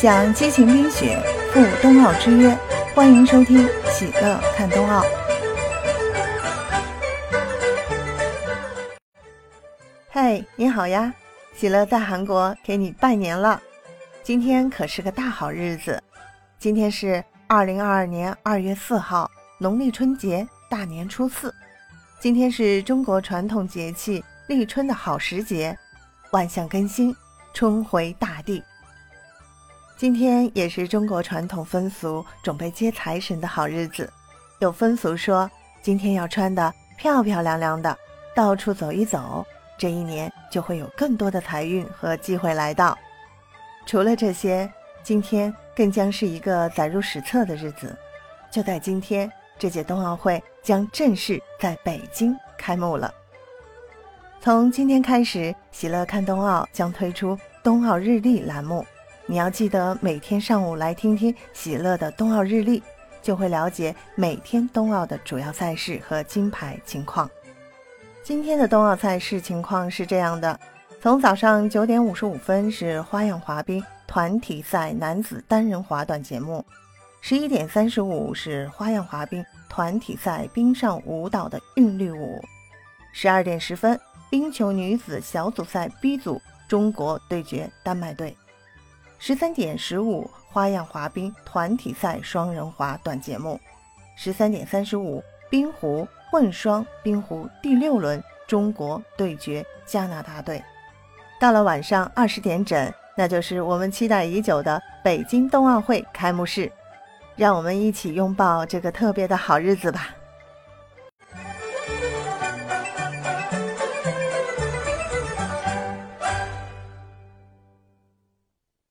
想激情冰雪赴冬奥之约，欢迎收听《喜乐看冬奥》。嘿，你好呀！喜乐在韩国给你拜年了。今天可是个大好日子，今天是二零二二年二月四号，农历春节大年初四。今天是中国传统节气立春的好时节，万象更新，春回大地。今天也是中国传统风俗准备接财神的好日子。有风俗说，今天要穿得漂漂亮亮的，到处走一走，这一年就会有更多的财运和机会来到。除了这些，今天更将是一个载入史册的日子。就在今天，这届冬奥会将正式在北京开幕了。从今天开始，喜乐看冬奥将推出冬奥日历栏目。你要记得每天上午来听听喜乐的冬奥日历，就会了解每天冬奥的主要赛事和金牌情况。今天的冬奥赛事情况是这样的：从早上九点五十五分是花样滑冰团体赛男子单人滑短节目，十一点三十五是花样滑冰团体赛冰上舞蹈的韵律舞，十二点十分冰球女子小组赛 B 组中国对决丹麦队。十三点十五，花样滑冰团体赛双人滑短节目；十三点三十五，冰壶混双冰壶第六轮，中国对决加拿大队。到了晚上二十点整，那就是我们期待已久的北京冬奥会开幕式。让我们一起拥抱这个特别的好日子吧！